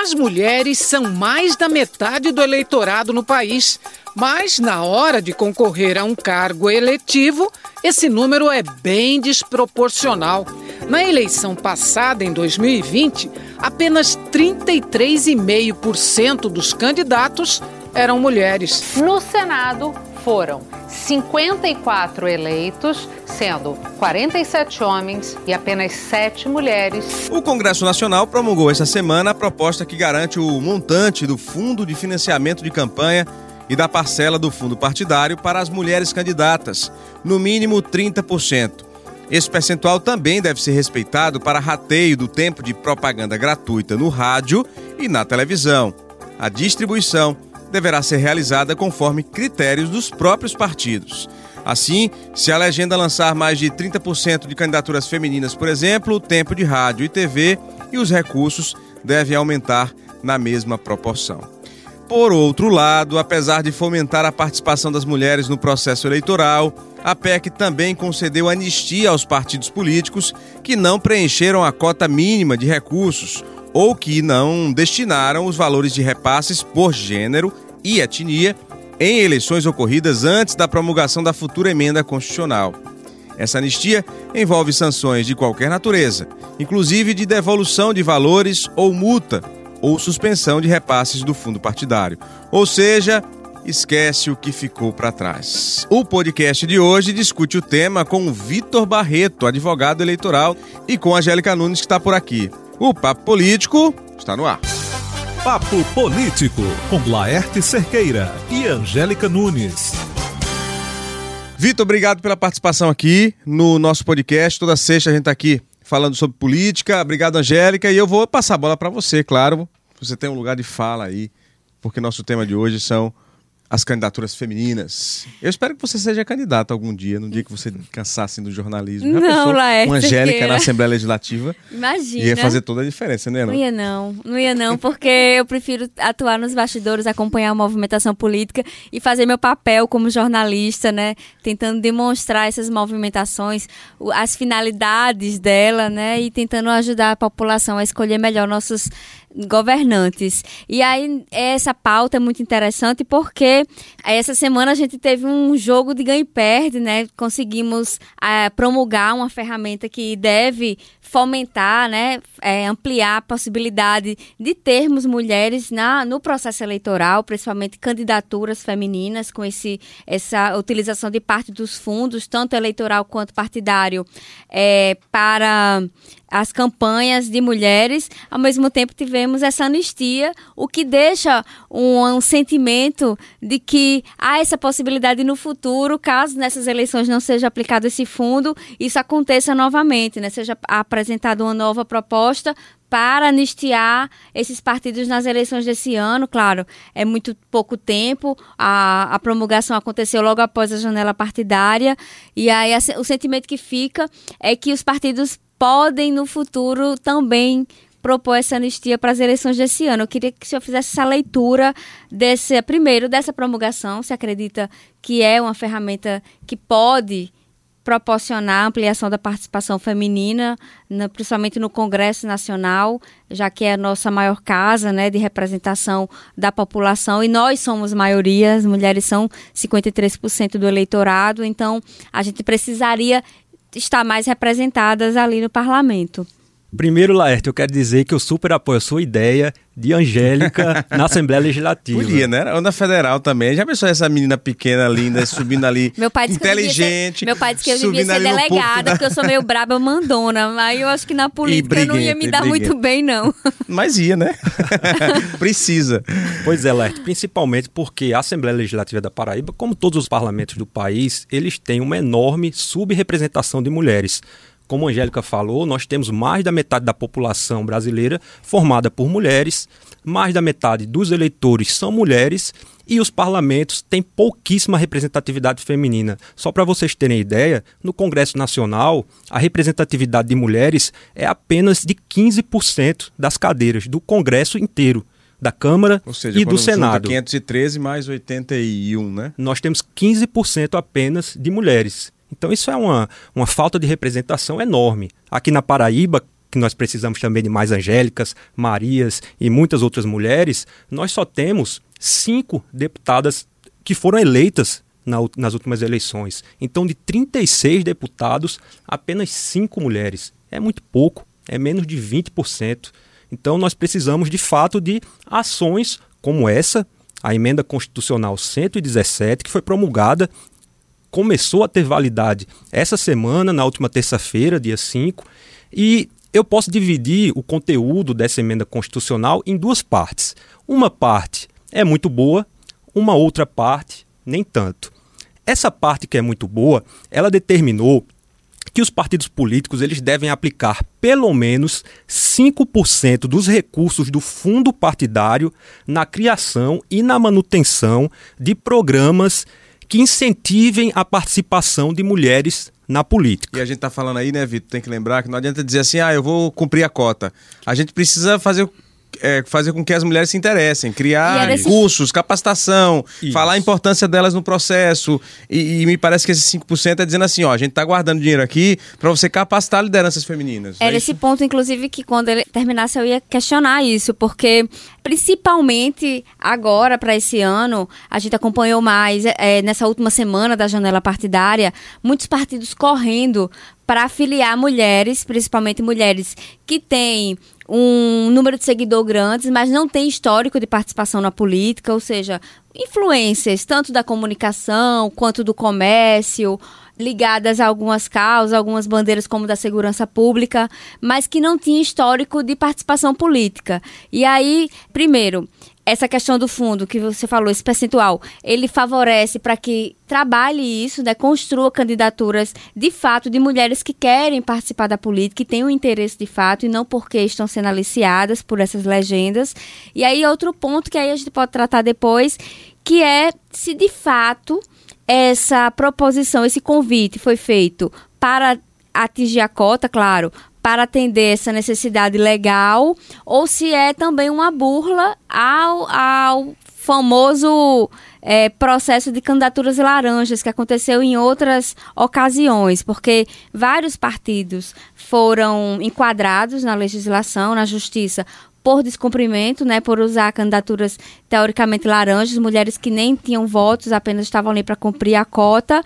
As mulheres são mais da metade do eleitorado no país, mas na hora de concorrer a um cargo eletivo, esse número é bem desproporcional. Na eleição passada, em 2020, apenas 33,5% dos candidatos eram mulheres. No Senado, foram 54 eleitos, sendo 47 homens e apenas 7 mulheres. O Congresso Nacional promulgou essa semana a proposta que garante o montante do Fundo de Financiamento de Campanha e da parcela do fundo partidário para as mulheres candidatas, no mínimo 30%. Esse percentual também deve ser respeitado para rateio do tempo de propaganda gratuita no rádio e na televisão. A distribuição deverá ser realizada conforme critérios dos próprios partidos. Assim, se a legenda lançar mais de 30% de candidaturas femininas, por exemplo, o tempo de rádio e TV e os recursos devem aumentar na mesma proporção. Por outro lado, apesar de fomentar a participação das mulheres no processo eleitoral, a PEC também concedeu anistia aos partidos políticos que não preencheram a cota mínima de recursos ou que não destinaram os valores de repasses por gênero e etnia em eleições ocorridas antes da promulgação da futura emenda constitucional. Essa anistia envolve sanções de qualquer natureza, inclusive de devolução de valores ou multa ou suspensão de repasses do fundo partidário. Ou seja, esquece o que ficou para trás. O podcast de hoje discute o tema com o Vitor Barreto, advogado eleitoral, e com a Angélica Nunes, que está por aqui. O Papo Político está no ar. Papo Político, com Laerte Cerqueira e Angélica Nunes. Vitor, obrigado pela participação aqui no nosso podcast. Toda sexta a gente está aqui falando sobre política. Obrigado, Angélica. E eu vou passar a bola para você, claro. Você tem um lugar de fala aí, porque nosso tema de hoje são as candidaturas femininas. Eu espero que você seja candidata algum dia, no dia que você cansasse do jornalismo. Já não, Laerte. Uma Angélica na Assembleia Legislativa. Imagina. Ia fazer toda a diferença, né? Não? não ia não, não ia não, porque eu prefiro atuar nos bastidores, acompanhar a movimentação política e fazer meu papel como jornalista, né? Tentando demonstrar essas movimentações, as finalidades dela, né? E tentando ajudar a população a escolher melhor nossos governantes. E aí, essa pauta é muito interessante porque essa semana a gente teve um jogo de ganho e perde, né? Conseguimos uh, promulgar uma ferramenta que deve fomentar, né, é, ampliar a possibilidade de termos mulheres na, no processo eleitoral, principalmente candidaturas femininas, com esse, essa utilização de parte dos fundos, tanto eleitoral quanto partidário, é, para as campanhas de mulheres. Ao mesmo tempo, tivemos essa anistia, o que deixa um, um sentimento de que há essa possibilidade no futuro, caso nessas eleições não seja aplicado esse fundo, isso aconteça novamente, né? seja apresentada uma nova proposta para anistiar esses partidos nas eleições desse ano. Claro, é muito pouco tempo. A, a promulgação aconteceu logo após a janela partidária. E aí a, o sentimento que fica é que os partidos podem no futuro também propor essa anistia para as eleições desse ano. Eu queria que o senhor fizesse essa leitura desse primeiro dessa promulgação. Se acredita que é uma ferramenta que pode proporcionar ampliação da participação feminina, na, principalmente no Congresso Nacional, já que é a nossa maior casa né, de representação da população, e nós somos maioria, as mulheres são 53% do eleitorado, então a gente precisaria estar mais representadas ali no parlamento. Primeiro, Laerte, eu quero dizer que eu super apoio a sua ideia de Angélica na Assembleia Legislativa. Podia, né? Ou na Federal também. Já pensou essa menina pequena, linda, subindo ali, meu pai inteligente. Ser, meu pai disse que eu devia ser delegada, da... porque eu sou meio braba mandona. Aí eu acho que na política não ia me dar muito bem, não. Mas ia, né? Precisa. Pois é, Laerte, principalmente porque a Assembleia Legislativa da Paraíba, como todos os parlamentos do país, eles têm uma enorme subrepresentação de mulheres. Como a Angélica falou, nós temos mais da metade da população brasileira formada por mulheres, mais da metade dos eleitores são mulheres e os parlamentos têm pouquíssima representatividade feminina. Só para vocês terem ideia, no Congresso Nacional, a representatividade de mulheres é apenas de 15% das cadeiras do Congresso inteiro da Câmara seja, e do Senado. 513 mais 81, né? Nós temos 15% apenas de mulheres. Então isso é uma, uma falta de representação enorme. Aqui na Paraíba, que nós precisamos também de mais Angélicas, Marias e muitas outras mulheres, nós só temos cinco deputadas que foram eleitas na, nas últimas eleições. Então, de 36 deputados, apenas cinco mulheres. É muito pouco, é menos de 20%. Então, nós precisamos, de fato, de ações como essa, a emenda constitucional 117, que foi promulgada, começou a ter validade essa semana, na última terça-feira, dia 5, e eu posso dividir o conteúdo dessa emenda constitucional em duas partes. Uma parte é muito boa, uma outra parte nem tanto. Essa parte que é muito boa, ela determinou que os partidos políticos eles devem aplicar pelo menos 5% dos recursos do fundo partidário na criação e na manutenção de programas que incentivem a participação de mulheres na política. E a gente está falando aí, né, Vitor, tem que lembrar que não adianta dizer assim, ah, eu vou cumprir a cota. A gente precisa fazer é, fazer com que as mulheres se interessem, criar esse... cursos, capacitação, Isso. falar a importância delas no processo. E, e, me parece que esse 5% é dizendo assim: ó, a gente está guardando dinheiro aqui para você capacitar lideranças femininas. Era é esse ponto, inclusive, que quando ele terminasse eu ia questionar isso, porque principalmente agora, para esse ano, a gente acompanhou mais, é, nessa última semana da janela partidária, muitos partidos correndo para afiliar mulheres, principalmente mulheres que têm um número de seguidor grandes, mas não tem histórico de participação na política, ou seja, influências tanto da comunicação quanto do comércio, ligadas a algumas causas, algumas bandeiras como da segurança pública, mas que não tinha histórico de participação política. E aí, primeiro, essa questão do fundo que você falou, esse percentual, ele favorece para que trabalhe isso, né, construa candidaturas de fato de mulheres que querem participar da política, que têm um interesse de fato e não porque estão sendo aliciadas por essas legendas. E aí outro ponto que aí a gente pode tratar depois, que é se de fato essa proposição, esse convite foi feito para atingir a cota, claro, para atender essa necessidade legal, ou se é também uma burla ao, ao famoso é, processo de candidaturas laranjas que aconteceu em outras ocasiões, porque vários partidos foram enquadrados na legislação, na justiça, por descumprimento, né, por usar candidaturas teoricamente laranjas, mulheres que nem tinham votos, apenas estavam ali para cumprir a cota.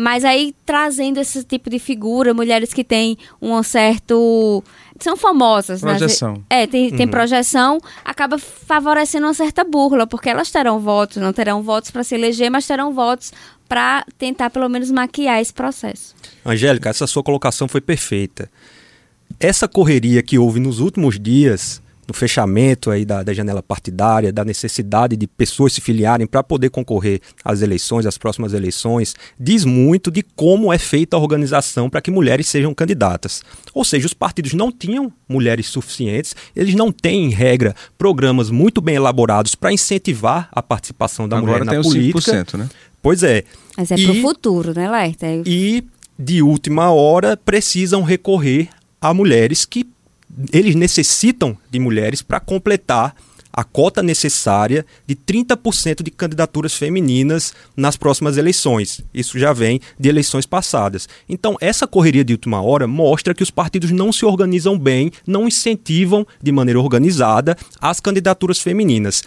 Mas aí trazendo esse tipo de figura, mulheres que têm um certo. São famosas, né? projeção. né? É, tem, tem uhum. projeção, acaba favorecendo uma certa burla, porque elas terão votos, não terão votos para se eleger, mas terão votos para tentar pelo menos maquiar esse processo. Angélica, essa sua colocação foi perfeita. Essa correria que houve nos últimos dias no fechamento aí da, da janela partidária, da necessidade de pessoas se filiarem para poder concorrer às eleições, às próximas eleições, diz muito de como é feita a organização para que mulheres sejam candidatas. Ou seja, os partidos não tinham mulheres suficientes, eles não têm, em regra, programas muito bem elaborados para incentivar a participação da Agora mulher na política. Agora tem 5%, né? Pois é. Mas é para o futuro, né, Lerta? E, de última hora, precisam recorrer a mulheres que eles necessitam de mulheres para completar a cota necessária de 30% de candidaturas femininas nas próximas eleições. Isso já vem de eleições passadas. Então, essa correria de última hora mostra que os partidos não se organizam bem, não incentivam de maneira organizada as candidaturas femininas.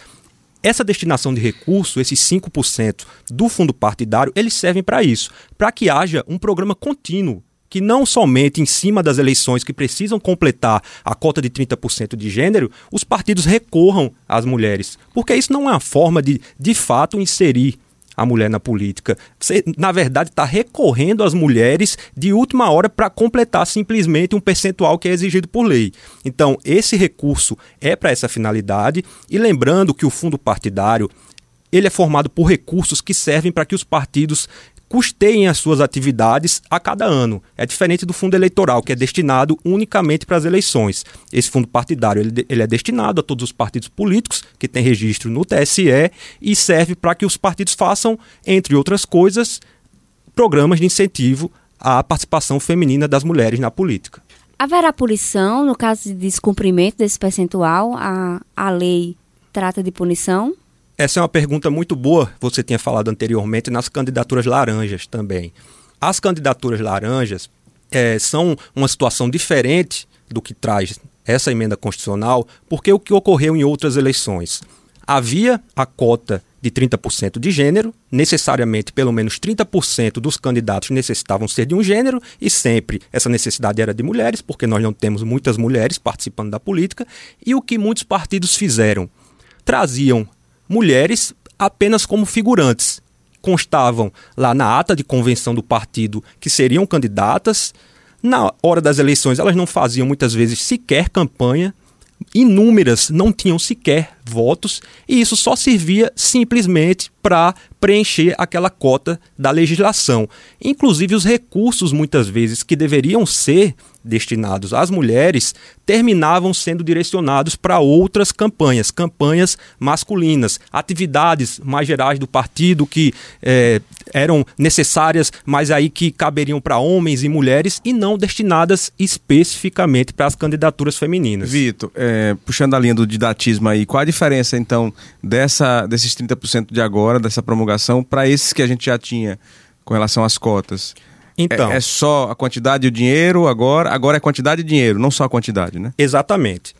Essa destinação de recurso, esses 5% do fundo partidário, eles servem para isso, para que haja um programa contínuo que não somente em cima das eleições que precisam completar a cota de 30% de gênero, os partidos recorram às mulheres. Porque isso não é uma forma de, de fato, inserir a mulher na política. Você, na verdade, está recorrendo às mulheres de última hora para completar simplesmente um percentual que é exigido por lei. Então, esse recurso é para essa finalidade. E lembrando que o fundo partidário ele é formado por recursos que servem para que os partidos custeiem as suas atividades a cada ano. É diferente do fundo eleitoral, que é destinado unicamente para as eleições. Esse fundo partidário ele, ele é destinado a todos os partidos políticos que têm registro no TSE e serve para que os partidos façam, entre outras coisas, programas de incentivo à participação feminina das mulheres na política. Haverá punição no caso de descumprimento desse percentual? A, a lei trata de punição? Essa é uma pergunta muito boa, você tinha falado anteriormente nas candidaturas laranjas também. As candidaturas laranjas, é, são uma situação diferente do que traz essa emenda constitucional, porque o que ocorreu em outras eleições? Havia a cota de 30% de gênero, necessariamente pelo menos 30% dos candidatos necessitavam ser de um gênero, e sempre essa necessidade era de mulheres, porque nós não temos muitas mulheres participando da política, e o que muitos partidos fizeram? Traziam mulheres apenas como figurantes. Constavam lá na ata de convenção do partido que seriam candidatas. Na hora das eleições, elas não faziam muitas vezes sequer campanha, inúmeras não tinham sequer votos e isso só servia simplesmente para preencher aquela cota da legislação. Inclusive os recursos muitas vezes que deveriam ser destinados às mulheres terminavam sendo direcionados para outras campanhas, campanhas masculinas, atividades mais gerais do partido que é, eram necessárias, mas aí que caberiam para homens e mulheres e não destinadas especificamente para as candidaturas femininas. Vitor, é, puxando a linha do didatismo aí, qual a diferença então dessa, desses 30% de agora, dessa promulgação, para esses que a gente já tinha com relação às cotas? Então, é, é, só a quantidade e o dinheiro agora, agora é quantidade e dinheiro, não só a quantidade, né? Exatamente.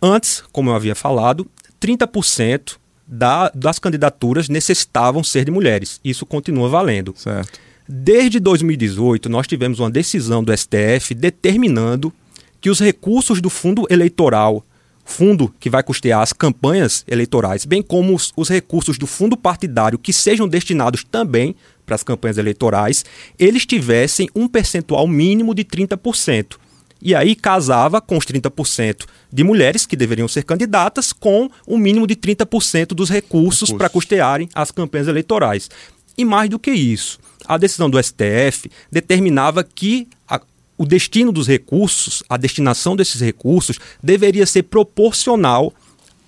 Antes, como eu havia falado, 30% da, das candidaturas necessitavam ser de mulheres. Isso continua valendo. Certo. Desde 2018, nós tivemos uma decisão do STF determinando que os recursos do fundo eleitoral, fundo que vai custear as campanhas eleitorais, bem como os, os recursos do fundo partidário que sejam destinados também para as campanhas eleitorais, eles tivessem um percentual mínimo de 30%. E aí casava com os 30% de mulheres que deveriam ser candidatas com um mínimo de 30% dos recursos para custearem as campanhas eleitorais. E mais do que isso, a decisão do STF determinava que o destino dos recursos, a destinação desses recursos, deveria ser proporcional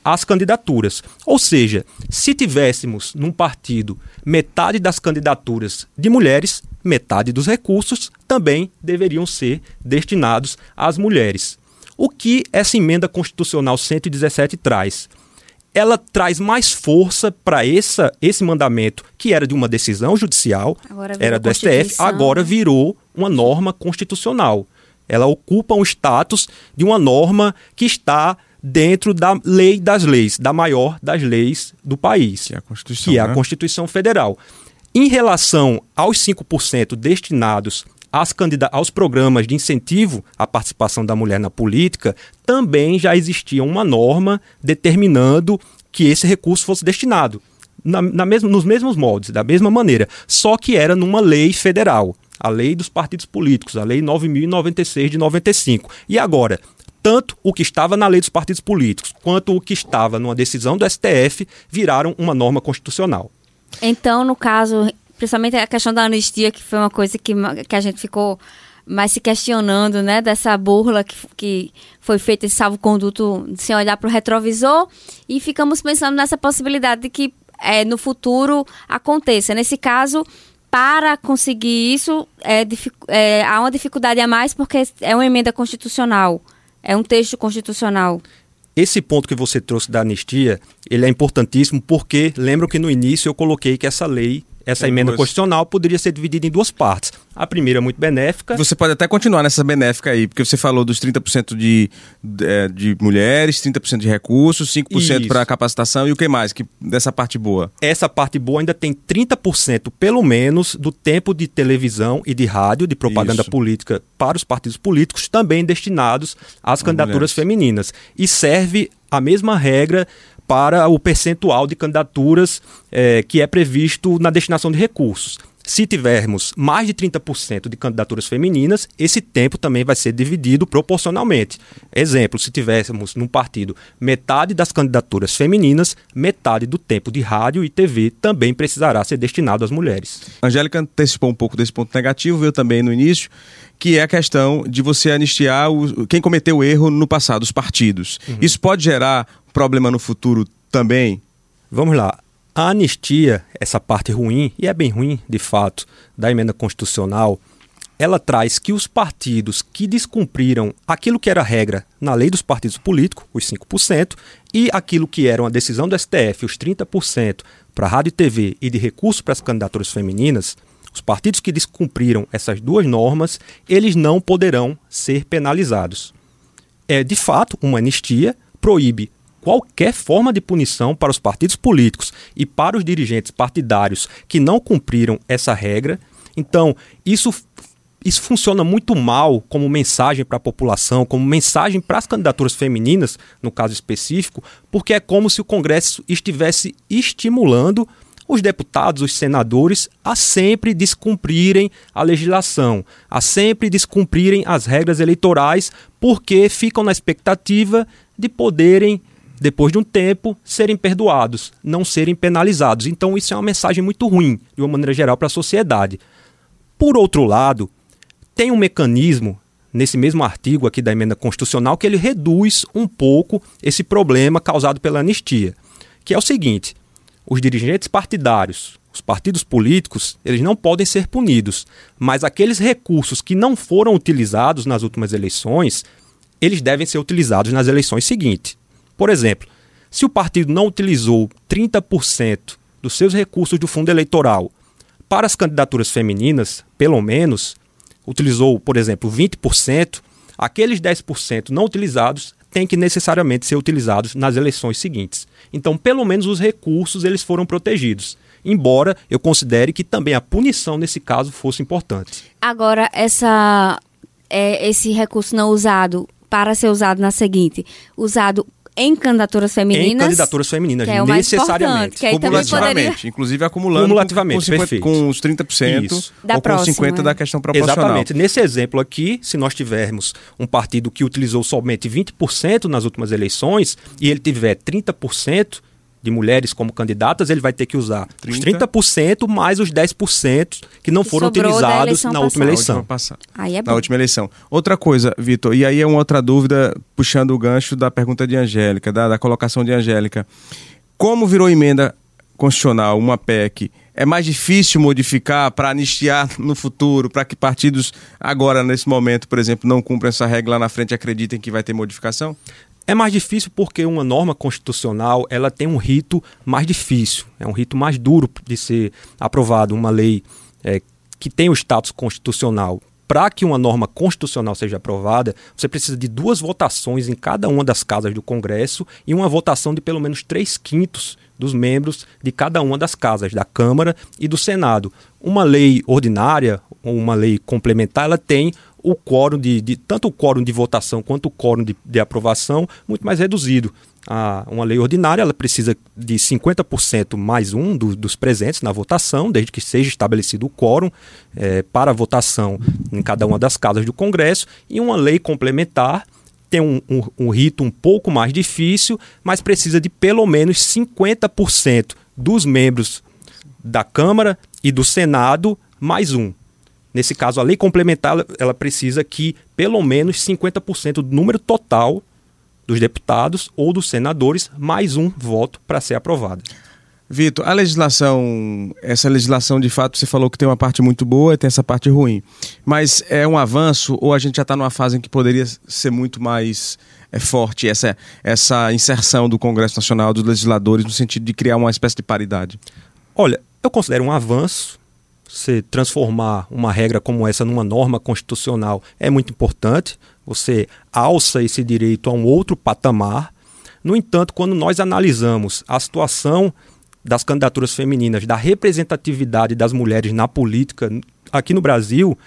às candidaturas. Ou seja, se tivéssemos num partido metade das candidaturas de mulheres, metade dos recursos também deveriam ser destinados às mulheres. O que essa emenda constitucional 117 traz? Ela traz mais força para esse mandamento, que era de uma decisão judicial, era do STF, agora né? virou uma norma constitucional. Ela ocupa um status de uma norma que está dentro da lei das leis, da maior das leis do país, que é a Constituição, que é a né? Constituição Federal. Em relação aos 5% destinados às aos programas de incentivo à participação da mulher na política, também já existia uma norma determinando que esse recurso fosse destinado. Na, na mesmo, nos mesmos moldes, da mesma maneira, só que era numa lei federal, a lei dos partidos políticos, a lei 9096 de 95. E agora, tanto o que estava na lei dos partidos políticos quanto o que estava numa decisão do STF viraram uma norma constitucional. Então, no caso, principalmente a questão da anistia, que foi uma coisa que, que a gente ficou mais se questionando, né, dessa burla que, que foi feita esse salvo-conduto sem olhar para o retrovisor, e ficamos pensando nessa possibilidade de que é, no futuro aconteça. Nesse caso, para conseguir isso, é, é, há uma dificuldade a mais porque é uma emenda constitucional, é um texto constitucional. Esse ponto que você trouxe da anistia, ele é importantíssimo porque lembro que no início eu coloquei que essa lei essa Tem emenda duas. constitucional poderia ser dividida em duas partes. A primeira muito benéfica. Você pode até continuar nessa benéfica aí, porque você falou dos 30% de, de, é, de mulheres, 30% de recursos, 5% para capacitação e o que mais que dessa parte boa? Essa parte boa ainda tem 30% pelo menos do tempo de televisão e de rádio, de propaganda Isso. política para os partidos políticos, também destinados às candidaturas mulheres. femininas. E serve a mesma regra para o percentual de candidaturas é, que é previsto na destinação de recursos. Se tivermos mais de 30% de candidaturas femininas, esse tempo também vai ser dividido proporcionalmente. Exemplo, se tivéssemos num partido metade das candidaturas femininas, metade do tempo de rádio e TV também precisará ser destinado às mulheres. Angélica antecipou um pouco desse ponto negativo, veio também no início, que é a questão de você anistiar o, quem cometeu o erro no passado, os partidos. Uhum. Isso pode gerar problema no futuro também? Vamos lá. A anistia, essa parte ruim, e é bem ruim, de fato, da emenda constitucional, ela traz que os partidos que descumpriram aquilo que era regra na lei dos partidos políticos, os 5%, e aquilo que era uma decisão do STF, os 30% para rádio e TV e de recurso para as candidaturas femininas, Os partidos que descumpriram essas duas normas, eles não poderão ser penalizados. É, de fato, uma anistia proíbe qualquer forma de punição para os partidos políticos e para os dirigentes partidários que não cumpriram essa regra. Então, isso isso funciona muito mal como mensagem para a população, como mensagem para as candidaturas femininas, no caso específico, porque é como se o Congresso estivesse estimulando os deputados, os senadores, a sempre descumprirem a legislação, a sempre descumprirem as regras eleitorais, porque ficam na expectativa de poderem, depois de um tempo, serem perdoados, não serem penalizados. Então, isso é uma mensagem muito ruim, de uma maneira geral, para a sociedade. Por outro lado, tem um mecanismo nesse mesmo artigo aqui da emenda constitucional que ele reduz um pouco esse problema causado pela anistia, que é o seguinte: os dirigentes partidários, os partidos políticos, eles não podem ser punidos, mas aqueles recursos que não foram utilizados nas últimas eleições, eles devem ser utilizados nas eleições seguintes. Por exemplo, se o partido não utilizou 30% dos seus recursos do fundo eleitoral para as candidaturas femininas, pelo menos, utilizou, por exemplo, 20%, aqueles 10% não utilizados têm que necessariamente ser utilizados nas eleições seguintes. Então, pelo menos os recursos eles foram protegidos. Embora eu considere que também a punição nesse caso fosse importante. Agora, essa, é, esse recurso não usado para ser usado na seguinte, usado em candidaturas femininas. Em candidaturas femininas, que é necessariamente. Que Cumulativamente, poderia... inclusive acumulando Cumulativamente, com, com, 50, com os 30% Isso. da ou próxima, com 50% da questão proporcional. Exatamente. Nesse exemplo aqui, se nós tivermos um partido que utilizou somente 20% nas últimas eleições e ele tiver 30%, de mulheres como candidatas, ele vai ter que usar 30. os 30% mais os 10% que não foram utilizados na última eleição. Aí é bom. Na última eleição. Outra coisa, Vitor, e aí é uma outra dúvida, puxando o gancho da pergunta de Angélica, da, da colocação de Angélica. Como virou emenda constitucional, uma PEC, é mais difícil modificar para anistiar no futuro, para que partidos agora, nesse momento, por exemplo, não cumpram essa regra lá na frente e acreditem que vai ter modificação? É mais difícil porque uma norma constitucional ela tem um rito mais difícil, é um rito mais duro de ser aprovado, uma lei é, que tem o status constitucional. Para que uma norma constitucional seja aprovada, você precisa de duas votações em cada uma das casas do Congresso e uma votação de pelo menos três quintos dos membros de cada uma das casas, da Câmara e do Senado. Uma lei ordinária ou uma lei complementar, ela tem o quórum de, de, tanto o quórum de votação quanto o quórum de, de aprovação muito mais reduzido. A, uma lei ordinária ela precisa de 50% mais um do, dos presentes na votação, desde que seja estabelecido o quórum é, para votação em cada uma das casas do Congresso, e uma lei complementar tem um, um, um rito um pouco mais difícil, mas precisa de pelo menos 50% dos membros da Câmara e do Senado mais um. Nesse caso, a lei complementar ela precisa que pelo menos 50% do número total dos deputados ou dos senadores mais um voto para ser aprovada. Vitor, a legislação, essa legislação de fato você falou que tem uma parte muito boa e tem essa parte ruim. Mas é um avanço ou a gente já está numa fase em que poderia ser muito mais é, forte essa, essa inserção do Congresso Nacional, dos legisladores, no sentido de criar uma espécie de paridade? Olha, eu considero um avanço você transformar uma regra como essa numa norma constitucional é muito importante. Você alça esse direito a um outro patamar. No entanto, quando nós analisamos a situação das candidaturas femininas, da representatividade das mulheres na política aqui no Brasil,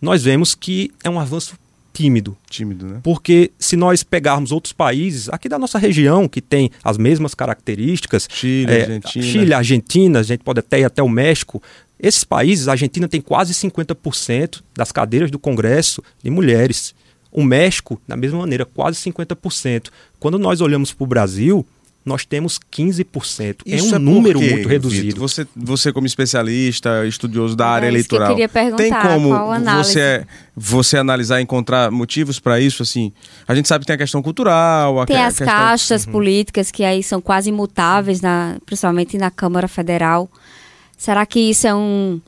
nós vemos que é um avanço tímido. Tímido, né? Porque se nós pegarmos outros países, aqui da nossa região, que tem as mesmas características, Chile, é, Argentina. Chile, Argentina, a gente pode até ir até o México, esses países, a Argentina tem quase 50% das cadeiras do Congresso de mulheres. O México, da mesma maneira, quase 50%. Quando nós olhamos para o Brasil, nós temos 15%. Isso é um é número quê, muito reduzido. Vitor, você, você, como especialista, estudioso da área eleitoral, tem como você, você analisar e encontrar motivos para isso? Assim, a gente sabe que tem a questão cultural, tem a as questão... castas uhum. políticas que aí são quase imutáveis, na, principalmente na Câmara Federal. Será que isso é um,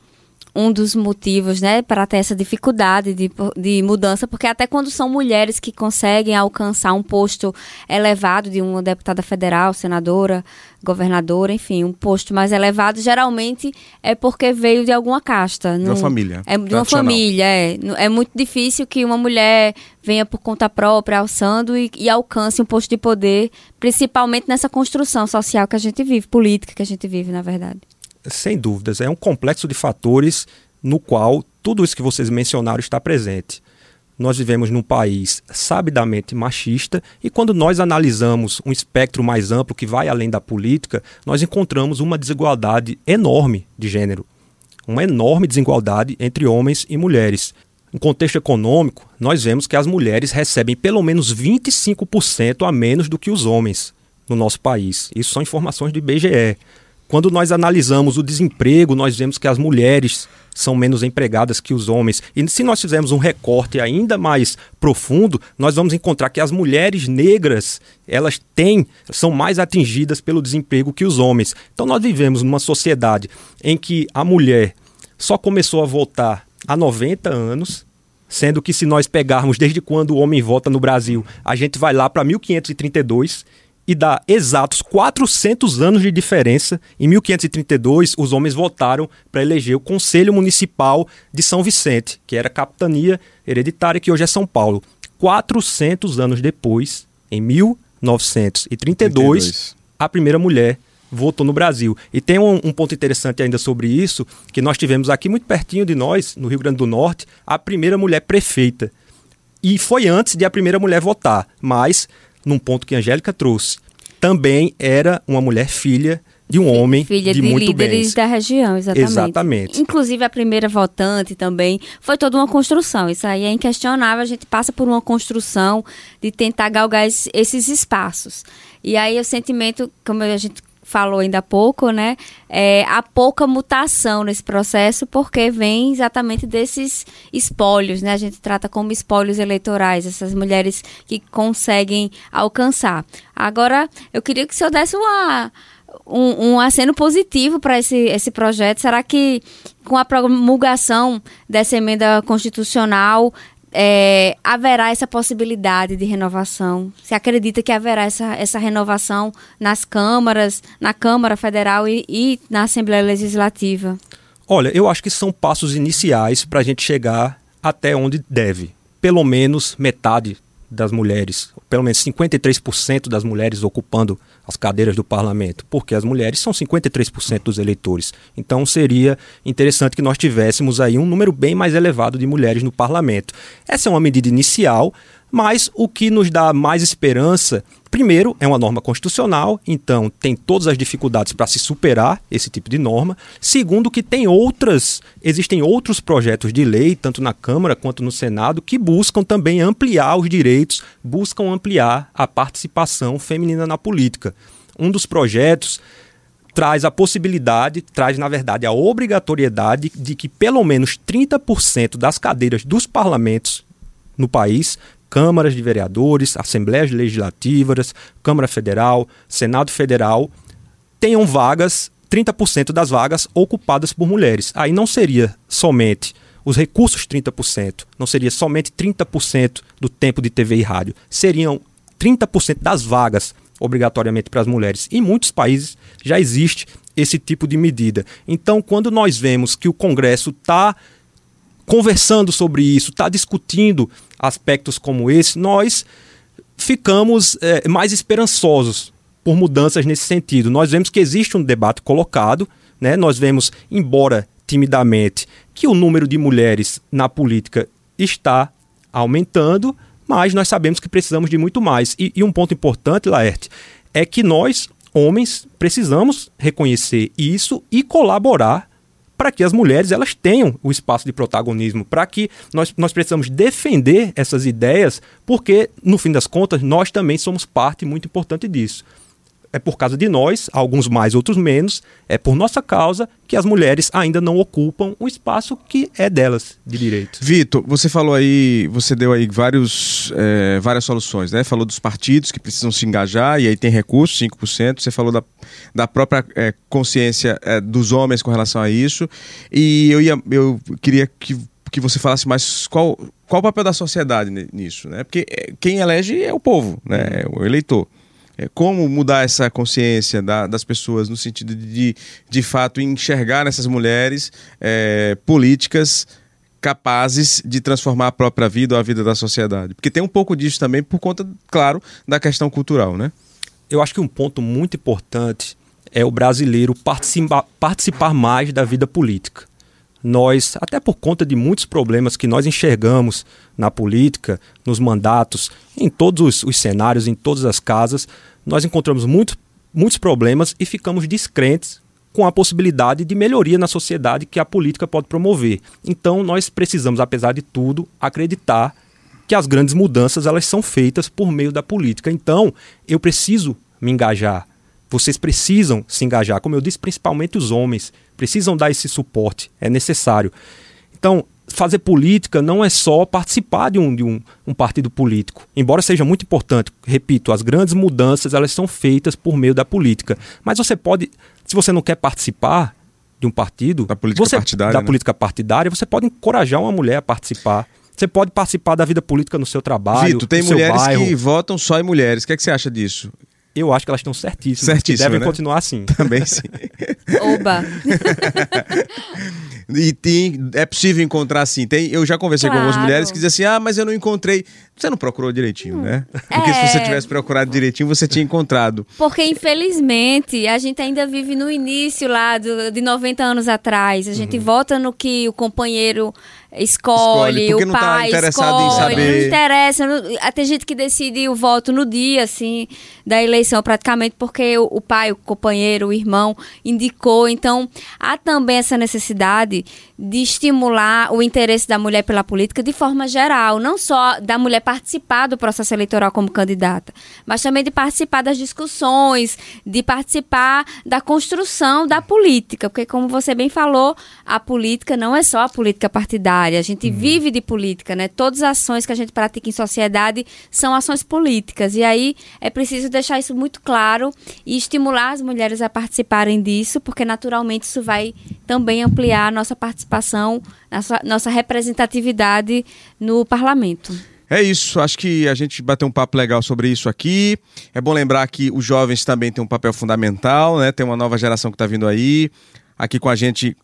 um dos motivos, né, para ter essa dificuldade de, de mudança, porque até quando são mulheres que conseguem alcançar um posto elevado de uma deputada federal, senadora, governadora, enfim, um posto mais elevado, geralmente é porque veio de alguma casta. De uma família. É de uma família, é. É muito difícil que uma mulher venha por conta própria, alçando e, e alcance um posto de poder, principalmente nessa construção social que a gente vive, política que a gente vive, na verdade. Sem dúvidas, é um complexo de fatores no qual tudo isso que vocês mencionaram está presente. Nós vivemos num país sabidamente machista e quando nós analisamos um espectro mais amplo que vai além da política, nós encontramos uma desigualdade enorme de gênero. Uma enorme desigualdade entre homens e mulheres. No contexto econômico, nós vemos que as mulheres recebem pelo menos 25% a menos do que os homens no nosso país. Isso são informações do IBGE. Quando nós analisamos o desemprego, nós vemos que as mulheres são menos empregadas que os homens. E se nós fizermos um recorte ainda mais profundo, nós vamos encontrar que as mulheres negras, elas têm, são mais atingidas pelo desemprego que os homens. Então nós vivemos numa sociedade em que a mulher só começou a votar há 90 anos, sendo que se nós pegarmos desde quando o homem vota no Brasil, a gente vai lá para 1532 e dá exatos 400 anos de diferença. Em 1532, os homens votaram para eleger o Conselho Municipal de São Vicente, que era a capitania hereditária que hoje é São Paulo. 400 anos depois, em 1932, 32. a primeira mulher votou no Brasil. E tem um, um, ponto interessante ainda sobre isso, que nós tivemos aqui muito pertinho de nós, no Rio Grande do Norte, a primeira mulher prefeita. E foi antes de a primeira mulher votar, mas num ponto que a Angélica trouxe. Também era uma mulher filha de um homem Filha de, de muito líderes bens. da região, exatamente. Exatamente. Inclusive a primeira votante também foi toda uma construção. Isso aí é inquestionável. A gente passa por uma construção de tentar galgar esses espaços. E aí o sentimento, como a gente falou ainda há pouco, né? É, há pouca mutação nesse processo porque vem exatamente desses espólios, né? A gente trata como espólios eleitorais, essas mulheres que conseguem alcançar. Agora, eu queria que o senhor desse uma um, um aceno positivo para esse, esse projeto? Será que com a promulgação dessa emenda constitucional é, haverá essa possibilidade de renovação? Você acredita que haverá essa, essa renovação nas câmaras, na Câmara Federal e, e na Assembleia Legislativa? Olha, eu acho que são passos iniciais para a gente chegar até onde deve. Pelo menos metade das mulheres, pelo menos 53% das mulheres ocupando as cadeiras do parlamento, porque as mulheres são 53% dos eleitores. Então seria interessante que nós tivéssemos aí um número bem mais elevado de mulheres no parlamento. Essa é uma medida inicial, mas o que nos dá mais esperança, primeiro, é uma norma constitucional, então tem todas as dificuldades para se superar esse tipo de norma. Segundo, que tem outras, existem outros projetos de lei, tanto na Câmara quanto no Senado, que buscam também ampliar os direitos, buscam ampliar a participação feminina na política. Um dos projetos traz a possibilidade, traz na verdade a obrigatoriedade de que pelo menos 30% das cadeiras dos parlamentos no país câmaras de vereadores, assembleias legislativas, Câmara Federal, Senado Federal, tenham vagas, 30% das vagas ocupadas por mulheres. Aí não seria somente os recursos 30%, não seria somente 30% do tempo de TV e rádio, seriam 30% das vagas obrigatoriamente para as mulheres. Em muitos países já existe esse tipo de medida. Então, quando nós vemos que o Congresso está conversando sobre isso, está discutindo aspectos como esse, nós ficamos é, mais esperançosos por mudanças nesse sentido. Nós vemos que existe um debate colocado, né? nós vemos, embora timidamente, que o número de mulheres na política está aumentando, mas nós sabemos que precisamos de muito mais. E, e um ponto importante, Laerte, é que nós, homens, precisamos reconhecer isso e colaborar para que as mulheres elas tenham o espaço de protagonismo, para que nós, nós precisamos defender essas ideias, porque, no fim das contas, nós também somos parte muito importante disso. É por causa de nós, alguns mais, outros menos, é por nossa causa que as mulheres ainda não ocupam o espaço que é delas de direito. Vitor, você falou aí, você deu aí vários, é, várias soluções, né? Falou dos partidos que precisam se engajar e aí tem recursos, 5%. Você falou da, da própria é, consciência é, dos homens com relação a isso. E eu, ia, eu queria que, que você falasse mais qual, qual o papel da sociedade nisso, né? Porque quem elege é o povo, né? É o eleitor. É, como mudar essa consciência da, das pessoas no sentido de, de fato, enxergar nessas mulheres é, políticas capazes de transformar a própria vida ou a vida da sociedade. Porque tem um pouco disso também por conta, claro, da questão cultural, né? Eu acho que um ponto muito importante é o brasileiro participa, participar mais da vida política. Nós, até por conta de muitos problemas que nós enxergamos na política, nos mandatos, em todos os, os cenários, em todas as casas, nós encontramos muito, muitos problemas e ficamos descrentes com a possibilidade de melhoria na sociedade que a política pode promover. Então, nós precisamos, apesar de tudo, acreditar que as grandes mudanças elas são feitas por meio da política. Então, eu preciso me engajar. Vocês precisam se engajar, como eu disse, principalmente os homens precisam dar esse suporte, é necessário. Então, fazer política não é só participar de um, de um, um partido político. Embora seja muito importante, repito, as grandes mudanças elas são feitas por meio da política. Mas você pode, se você não quer participar de um partido, da política você, partidária, da né? política partidária, você pode encorajar uma mulher a participar. Você pode participar da vida política no seu trabalho. Vitor, tem no seu mulheres bairro. que votam só em mulheres. O que, é que você acha disso? Eu acho que elas estão certíssimas. Certíssima, devem né? continuar assim. Também sim. Oba! E tem, é possível encontrar assim. Tem, eu já conversei com algumas Claro. mulheres que dizem assim: ah, mas eu não encontrei. Você não procurou direitinho, né? Porque se É. você tivesse procurado direitinho, você tinha encontrado. Porque, infelizmente, a gente ainda vive no início lá do, de 90 anos atrás. A gente vota no que o companheiro escolhe, Escolhe, o tá pai em escolhe, não interessa. não- ah, tem gente que decide o voto no dia, assim, da eleição, praticamente porque o, o pai, o companheiro, o irmão indicou. Então, há também essa necessidade de estimular o interesse da mulher pela política de forma geral, não só da mulher participar do processo eleitoral como candidata, mas também de participar das discussões, de participar da construção da política, porque como você bem falou, a política não é só a política partidária, a gente vive de política, né? Todas as ações que a gente pratica em sociedade são ações políticas, e aí é preciso deixar isso muito claro e estimular as mulheres a participarem disso, porque naturalmente isso vai também ampliar a nossa participação, nossa, nossa representatividade no parlamento. É isso, acho que a gente bateu um papo legal sobre isso aqui. É bom lembrar que os jovens também têm um papel fundamental, né? Tem uma nova geração que está vindo aí. Aqui com a gente,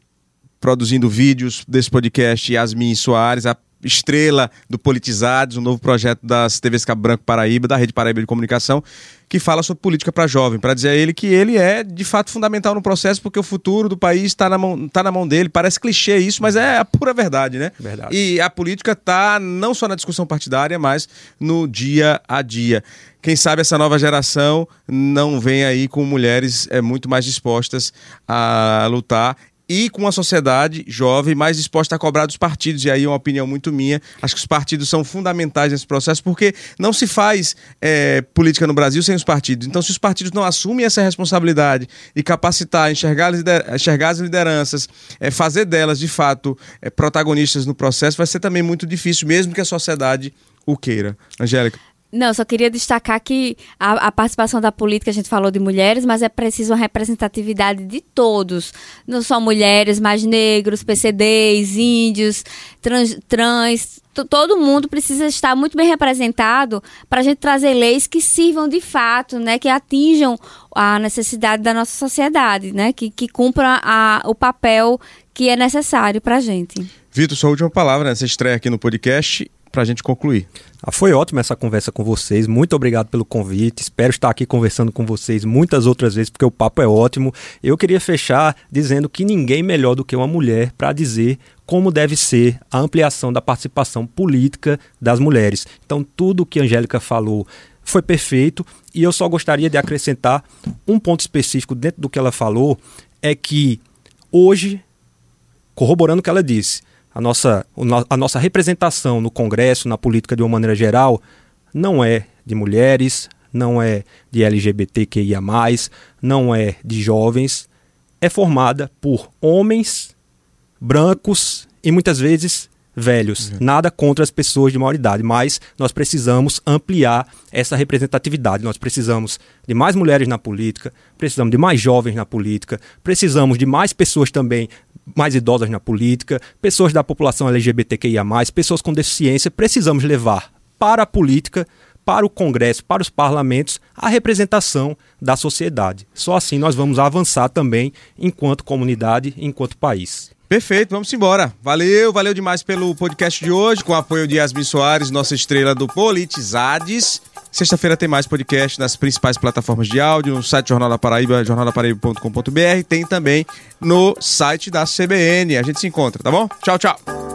produzindo vídeos desse podcast, Yasmin Soares, a estrela do Politizados, um novo projeto das TVs Cabo Branco Paraíba, da Rede Paraíba de Comunicação, que fala sobre política para jovem, para dizer a ele que ele é de fato fundamental no processo, porque o futuro do país está na, mão, tá na mão dele. Parece clichê isso, mas é a pura verdade, né? Verdade. E a política está não só na discussão partidária, mas no dia a dia. Quem sabe essa nova geração não vem aí com mulheres é, muito mais dispostas a lutar e com uma sociedade jovem mais disposta a cobrar dos partidos. E aí é uma opinião muito minha. Acho que os partidos são fundamentais nesse processo, porque não se faz é, política no Brasil sem os partidos. Então, se os partidos não assumem essa responsabilidade e capacitar, enxergar, enxergar as lideranças, é, fazer delas, de fato, é, protagonistas no processo, vai ser também muito difícil, mesmo que a sociedade o queira. Angélica. Não, só queria destacar que a, a participação da política, a gente falou de mulheres, mas é preciso uma representatividade de todos. Não só mulheres, mas negros, PCDs, índios, trans, trans to- todo mundo precisa estar muito bem representado para a gente trazer leis que sirvam de fato, né, que atinjam a necessidade da nossa sociedade, né, que, que cumpra a, o papel que é necessário para a gente. Vitor, sua última palavra nessa estreia aqui no podcast, para a gente concluir. Ah, foi ótima essa conversa com vocês. Muito obrigado pelo convite. Espero estar aqui conversando com vocês muitas outras vezes, porque o papo é ótimo. Eu queria fechar dizendo que ninguém melhor do que uma mulher para dizer como deve ser a ampliação da participação política das mulheres. Então, tudo o que a Angélica falou foi perfeito e eu só gostaria de acrescentar um ponto específico dentro do que ela falou, é que hoje, corroborando o que ela disse, a nossa, a nossa representação no Congresso, na política de uma maneira geral, não é de mulheres, não é de LGBTQIA, não é de jovens, é formada por homens brancos e muitas vezes velhos. Uhum. Nada contra as pessoas de maior idade, mas nós precisamos ampliar essa representatividade. Nós precisamos de mais mulheres na política, precisamos de mais jovens na política, precisamos de mais pessoas também mais idosas na política, pessoas da população LGBTQIA, pessoas com deficiência. Precisamos levar para a política para o Congresso, para os parlamentos, a representação da sociedade. Só assim nós vamos avançar também enquanto comunidade, enquanto país. Perfeito, vamos embora. Valeu, valeu demais pelo podcast de hoje, com o apoio de Yasmin Soares, nossa estrela do Politizades. Sexta-feira tem mais podcast nas principais plataformas de áudio, no site Jornal da Paraíba, jornaldaparaíba.com.br, tem também no site da CBN. A gente se encontra, tá bom? Tchau, tchau.